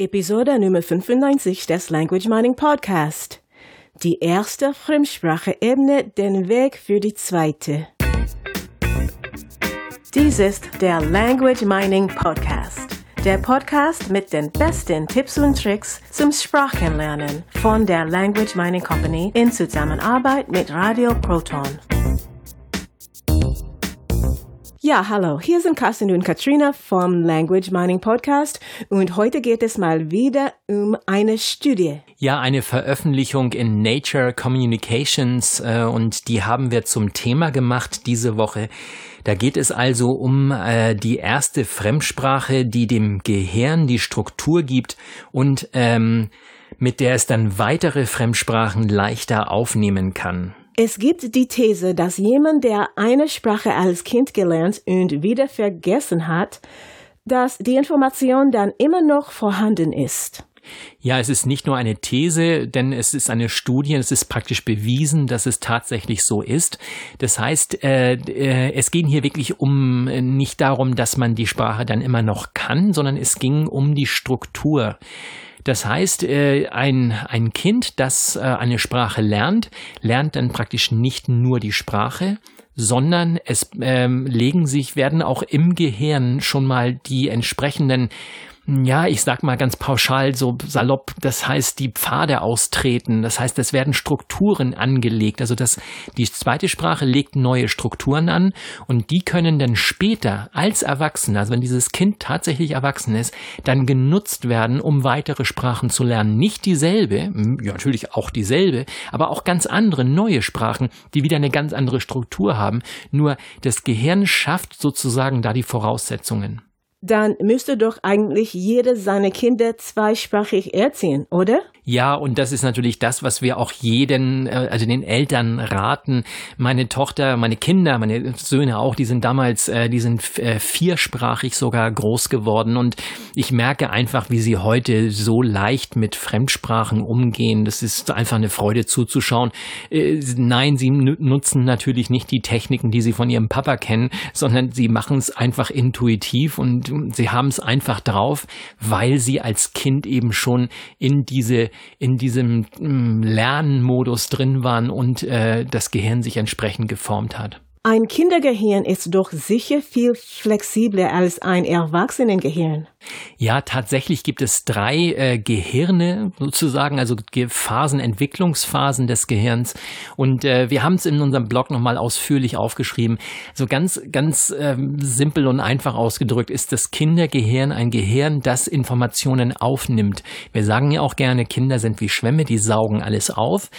Episode Nummer 95 des Language Mining Podcast. Die erste Fremdsprache ebnet den Weg für die zweite. Dies ist der Language Mining Podcast. Der Podcast mit den besten Tipps und Tricks zum Sprachenlernen von der Language Mining Company in Zusammenarbeit mit Radio Proton. Ja, hallo, hier sind Carsten und Katrina vom Language Mining Podcast und heute geht es mal wieder um eine Studie. Ja, eine Veröffentlichung in Nature Communications äh, und die haben wir zum Thema gemacht diese Woche. Da geht es also um äh, die erste Fremdsprache, die dem Gehirn die Struktur gibt und ähm, mit der es dann weitere Fremdsprachen leichter aufnehmen kann. Es gibt die These, dass jemand, der eine Sprache als Kind gelernt und wieder vergessen hat, dass die Information dann immer noch vorhanden ist. Ja, es ist nicht nur eine These, denn es ist eine Studie, es ist praktisch bewiesen, dass es tatsächlich so ist. Das heißt, äh, äh, es ging hier wirklich um äh, nicht darum, dass man die Sprache dann immer noch kann, sondern es ging um die Struktur. Das heißt, äh, ein, ein Kind, das äh, eine Sprache lernt, lernt dann praktisch nicht nur die Sprache, sondern es ähm, legen sich, werden auch im Gehirn schon mal die entsprechenden ja, ich sag mal ganz pauschal, so salopp, das heißt, die Pfade austreten. Das heißt, es werden Strukturen angelegt. Also das, die zweite Sprache legt neue Strukturen an und die können dann später als Erwachsener, also wenn dieses Kind tatsächlich erwachsen ist, dann genutzt werden, um weitere Sprachen zu lernen. Nicht dieselbe, ja, natürlich auch dieselbe, aber auch ganz andere neue Sprachen, die wieder eine ganz andere Struktur haben. Nur das Gehirn schafft sozusagen da die Voraussetzungen dann müsste doch eigentlich jeder seine Kinder zweisprachig erziehen, oder? Ja, und das ist natürlich das, was wir auch jeden, äh, also den Eltern raten. Meine Tochter, meine Kinder, meine Söhne auch, die sind damals, äh, die sind äh, viersprachig sogar groß geworden und ich merke einfach, wie sie heute so leicht mit Fremdsprachen umgehen. Das ist einfach eine Freude zuzuschauen. Nein, sie nutzen natürlich nicht die Techniken, die sie von ihrem Papa kennen, sondern sie machen es einfach intuitiv und sie haben es einfach drauf, weil sie als Kind eben schon in diese in diesem mm, Lernmodus drin waren und äh, das Gehirn sich entsprechend geformt hat. Ein Kindergehirn ist doch sicher viel flexibler als ein Erwachsenengehirn. Ja, tatsächlich gibt es drei äh, Gehirne sozusagen, also Phasen, Entwicklungsphasen des Gehirns. Und äh, wir haben es in unserem Blog nochmal ausführlich aufgeschrieben. So ganz, ganz ähm, simpel und einfach ausgedrückt ist das Kindergehirn ein Gehirn, das Informationen aufnimmt. Wir sagen ja auch gerne, Kinder sind wie Schwämme, die saugen alles auf.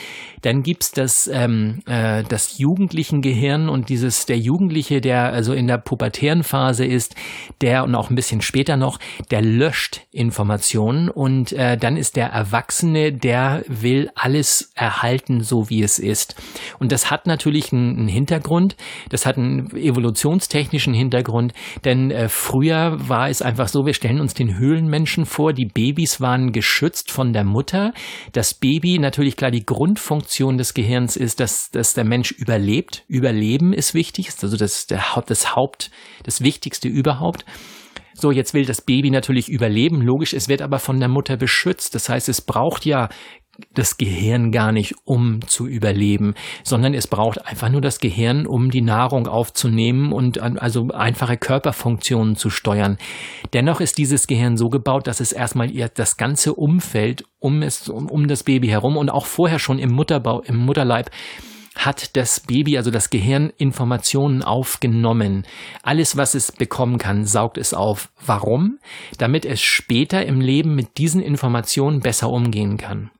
Dann gibt's das, ähm, äh, das jugendlichen Gehirn und dieses, der Jugendliche, der also in der pubertären Phase ist, der und auch ein bisschen später noch, der löscht Informationen und äh, dann ist der Erwachsene, der will alles erhalten, so wie es ist. Und das hat natürlich einen, einen Hintergrund, das hat einen evolutionstechnischen Hintergrund, denn äh, früher war es einfach so, wir stellen uns den Höhlenmenschen vor, die Babys waren geschützt von der Mutter. Das Baby, natürlich klar, die Grundfunktion des Gehirns ist, dass, dass der Mensch überlebt. Überleben ist wichtig, also das, der, das Haupt, das Wichtigste überhaupt. So, jetzt will das Baby natürlich überleben, logisch, es wird aber von der Mutter beschützt. Das heißt, es braucht ja das Gehirn gar nicht, um zu überleben, sondern es braucht einfach nur das Gehirn, um die Nahrung aufzunehmen und also einfache Körperfunktionen zu steuern. Dennoch ist dieses Gehirn so gebaut, dass es erstmal ihr das ganze Umfeld um es um, um das Baby herum und auch vorher schon im Mutterbau im Mutterleib hat das Baby, also das Gehirn, Informationen aufgenommen. Alles, was es bekommen kann, saugt es auf. Warum? Damit es später im Leben mit diesen Informationen besser umgehen kann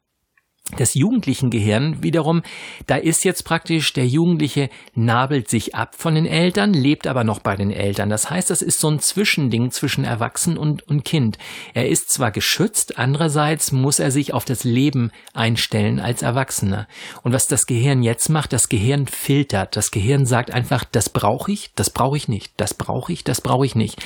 des jugendlichen Gehirn wiederum, da ist jetzt praktisch der Jugendliche nabelt sich ab von den Eltern, lebt aber noch bei den Eltern. Das heißt, das ist so ein Zwischending zwischen Erwachsen und, und Kind. Er ist zwar geschützt, andererseits muss er sich auf das Leben einstellen als Erwachsener. Und was das Gehirn jetzt macht, das Gehirn filtert. Das Gehirn sagt einfach, das brauche ich, das brauche ich nicht, das brauche ich, das brauche ich nicht.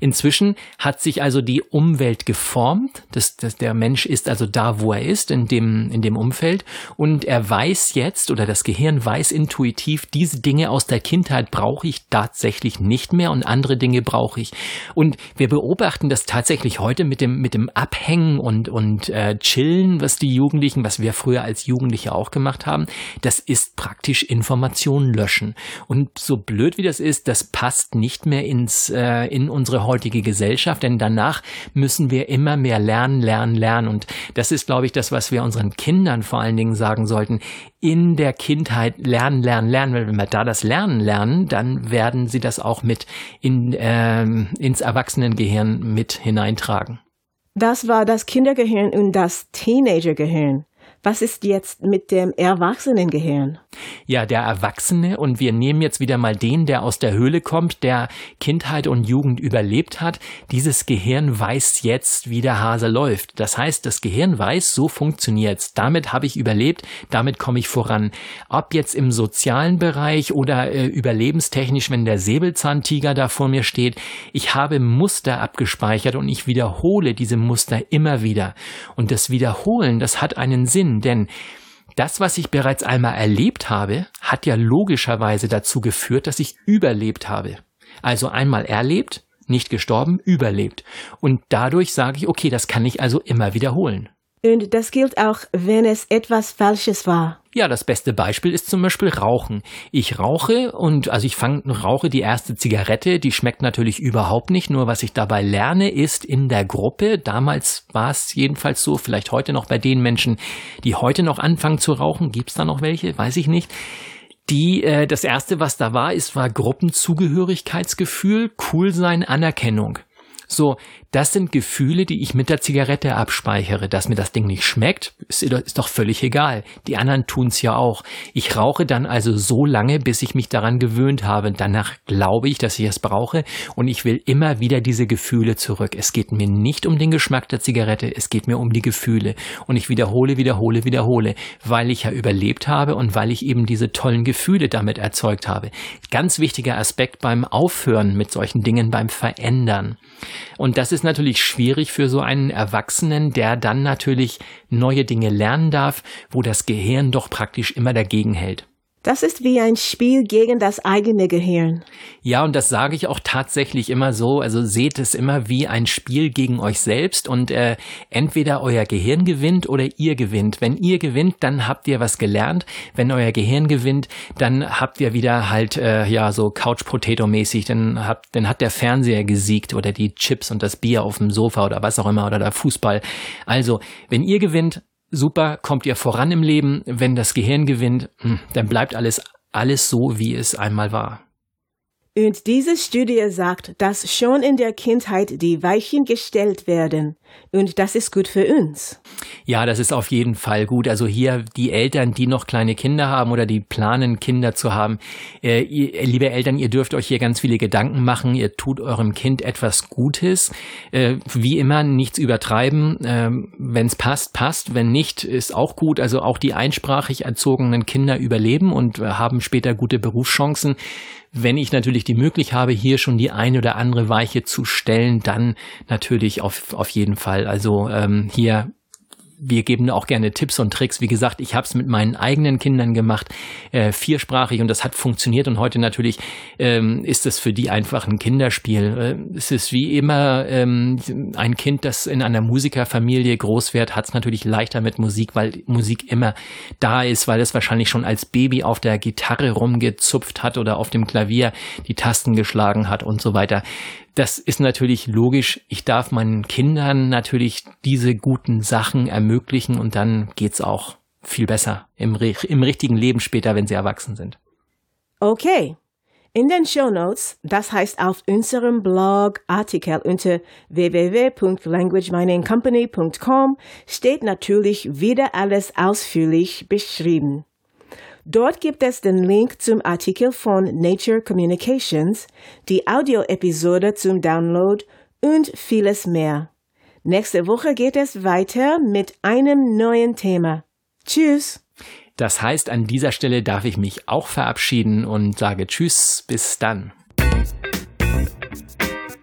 Inzwischen hat sich also die Umwelt geformt. Das, das, der Mensch ist also da, wo er ist, in dem, in dem Umfeld und er weiß jetzt oder das Gehirn weiß intuitiv, diese Dinge aus der Kindheit brauche ich tatsächlich nicht mehr und andere Dinge brauche ich. Und wir beobachten das tatsächlich heute mit dem, mit dem Abhängen und, und äh, Chillen, was die Jugendlichen, was wir früher als Jugendliche auch gemacht haben. Das ist praktisch Informationen löschen. Und so blöd wie das ist, das passt nicht mehr ins, äh, in unsere heutige Gesellschaft, denn danach müssen wir immer mehr lernen, lernen, lernen. Und das ist, glaube ich, das, was wir unseren Kindern vor allen Dingen sagen sollten. In der Kindheit lernen, lernen, lernen. Wenn wir da das Lernen lernen, dann werden sie das auch mit in, äh, ins Erwachsenengehirn mit hineintragen. Das war das Kindergehirn und das Teenagergehirn. Was ist jetzt mit dem Erwachsenengehirn? Ja, der Erwachsene und wir nehmen jetzt wieder mal den, der aus der Höhle kommt, der Kindheit und Jugend überlebt hat. Dieses Gehirn weiß jetzt, wie der Hase läuft. Das heißt, das Gehirn weiß, so funktioniert's. Damit habe ich überlebt, damit komme ich voran. Ob jetzt im sozialen Bereich oder äh, überlebenstechnisch, wenn der Säbelzahntiger da vor mir steht, ich habe Muster abgespeichert und ich wiederhole diese Muster immer wieder. Und das Wiederholen, das hat einen Sinn denn das, was ich bereits einmal erlebt habe, hat ja logischerweise dazu geführt, dass ich überlebt habe. Also einmal erlebt, nicht gestorben, überlebt. Und dadurch sage ich, okay, das kann ich also immer wiederholen. Und das gilt auch, wenn es etwas Falsches war. Ja, das beste Beispiel ist zum Beispiel Rauchen. Ich rauche und also ich fange rauche die erste Zigarette, die schmeckt natürlich überhaupt nicht. Nur was ich dabei lerne, ist in der Gruppe. Damals war es jedenfalls so, vielleicht heute noch bei den Menschen, die heute noch anfangen zu rauchen. Gibt's da noch welche? Weiß ich nicht. Die, äh, das erste, was da war, ist, war Gruppenzugehörigkeitsgefühl, Coolsein, Anerkennung. So, das sind Gefühle, die ich mit der Zigarette abspeichere. Dass mir das Ding nicht schmeckt, ist, doch völlig egal. Die anderen tun's ja auch. Ich rauche dann also so lange, bis ich mich daran gewöhnt habe. Danach glaube ich, dass ich es brauche und ich will immer wieder diese Gefühle zurück. Es geht mir nicht um den Geschmack der Zigarette, es geht mir um die Gefühle. Und ich wiederhole, wiederhole, wiederhole, weil ich ja überlebt habe und weil ich eben diese tollen Gefühle damit erzeugt habe. Ganz wichtiger Aspekt beim Aufhören mit solchen Dingen, beim Verändern. Und das ist natürlich schwierig für so einen Erwachsenen, der dann natürlich neue Dinge lernen darf, wo das Gehirn doch praktisch immer dagegen hält. Das ist wie ein Spiel gegen das eigene Gehirn. Ja, und das sage ich auch tatsächlich immer so. Also seht es immer wie ein Spiel gegen euch selbst und äh, entweder euer Gehirn gewinnt oder ihr gewinnt. Wenn ihr gewinnt, dann habt ihr was gelernt. Wenn euer Gehirn gewinnt, dann habt ihr wieder halt äh, ja so Couch Potato mäßig. Dann habt, dann hat der Fernseher gesiegt oder die Chips und das Bier auf dem Sofa oder was auch immer oder der Fußball. Also wenn ihr gewinnt, super, kommt ihr voran im Leben. Wenn das Gehirn gewinnt, hm, dann bleibt alles, alles so, wie es einmal war. Und diese Studie sagt, dass schon in der Kindheit die Weichen gestellt werden. Und das ist gut für uns. Ja, das ist auf jeden Fall gut. Also hier die Eltern, die noch kleine Kinder haben oder die planen, Kinder zu haben. Äh, ihr, liebe Eltern, ihr dürft euch hier ganz viele Gedanken machen. Ihr tut eurem Kind etwas Gutes. Äh, wie immer, nichts übertreiben. Äh, Wenn es passt, passt. Wenn nicht, ist auch gut. Also auch die einsprachig erzogenen Kinder überleben und haben später gute Berufschancen. Wenn ich natürlich die Möglichkeit habe, hier schon die eine oder andere Weiche zu stellen, dann natürlich auf, auf jeden Fall. Also ähm, hier wir geben auch gerne Tipps und Tricks. Wie gesagt, ich habe es mit meinen eigenen Kindern gemacht, äh, viersprachig und das hat funktioniert. Und heute natürlich ähm, ist es für die einfach ein Kinderspiel. Äh, es ist wie immer ähm, ein Kind, das in einer Musikerfamilie groß wird, hat es natürlich leichter mit Musik, weil Musik immer da ist, weil es wahrscheinlich schon als Baby auf der Gitarre rumgezupft hat oder auf dem Klavier die Tasten geschlagen hat und so weiter das ist natürlich logisch. Ich darf meinen Kindern natürlich diese guten Sachen ermöglichen und dann geht's auch viel besser im, im richtigen Leben später, wenn sie erwachsen sind. Okay. In den Show Notes, das heißt auf unserem Blog Artikel unter www.languageminingcompany.com steht natürlich wieder alles ausführlich beschrieben. Dort gibt es den Link zum Artikel von Nature Communications, die Audioepisode zum Download und vieles mehr. Nächste Woche geht es weiter mit einem neuen Thema. Tschüss! Das heißt, an dieser Stelle darf ich mich auch verabschieden und sage Tschüss, bis dann.